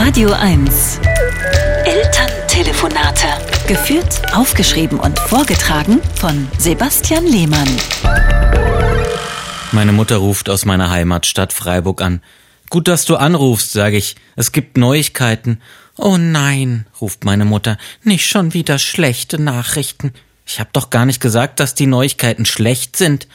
Radio 1. Elterntelefonate. Geführt, aufgeschrieben und vorgetragen von Sebastian Lehmann. Meine Mutter ruft aus meiner Heimatstadt Freiburg an. Gut, dass du anrufst, sage ich. Es gibt Neuigkeiten. Oh nein, ruft meine Mutter, nicht schon wieder schlechte Nachrichten. Ich hab doch gar nicht gesagt, dass die Neuigkeiten schlecht sind.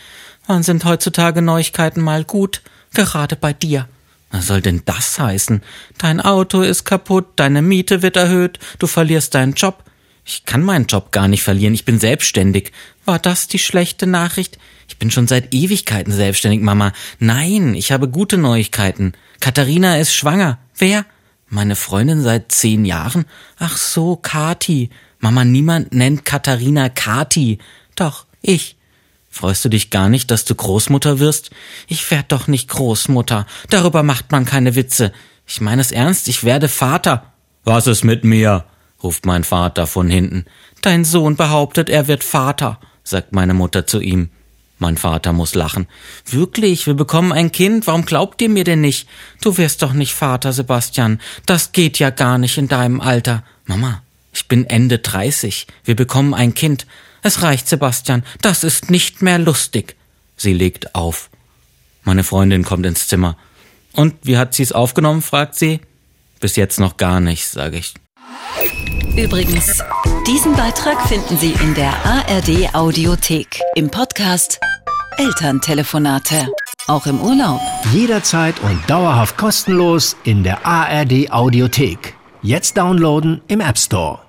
Wann sind heutzutage Neuigkeiten mal gut? Gerade bei dir. Was soll denn das heißen? Dein Auto ist kaputt, deine Miete wird erhöht, du verlierst deinen Job. Ich kann meinen Job gar nicht verlieren, ich bin selbstständig. War das die schlechte Nachricht? Ich bin schon seit Ewigkeiten selbstständig, Mama. Nein, ich habe gute Neuigkeiten. Katharina ist schwanger. Wer? Meine Freundin seit zehn Jahren? Ach so, Kati. Mama, niemand nennt Katharina Kati. Doch, ich. Freust du dich gar nicht, dass du Großmutter wirst? Ich werd doch nicht Großmutter. Darüber macht man keine Witze. Ich meine es ernst, ich werde Vater. Was ist mit mir? ruft mein Vater von hinten. Dein Sohn behauptet, er wird Vater, sagt meine Mutter zu ihm. Mein Vater muss lachen. Wirklich, wir bekommen ein Kind, warum glaubt ihr mir denn nicht? Du wirst doch nicht Vater, Sebastian. Das geht ja gar nicht in deinem Alter. Mama, ich bin Ende dreißig. Wir bekommen ein Kind. Es reicht, Sebastian, das ist nicht mehr lustig. Sie legt auf. Meine Freundin kommt ins Zimmer. Und wie hat sie es aufgenommen? fragt sie. Bis jetzt noch gar nicht, sage ich. Übrigens, diesen Beitrag finden Sie in der ARD Audiothek im Podcast Elterntelefonate. Auch im Urlaub. Jederzeit und dauerhaft kostenlos in der ARD Audiothek. Jetzt downloaden im App Store.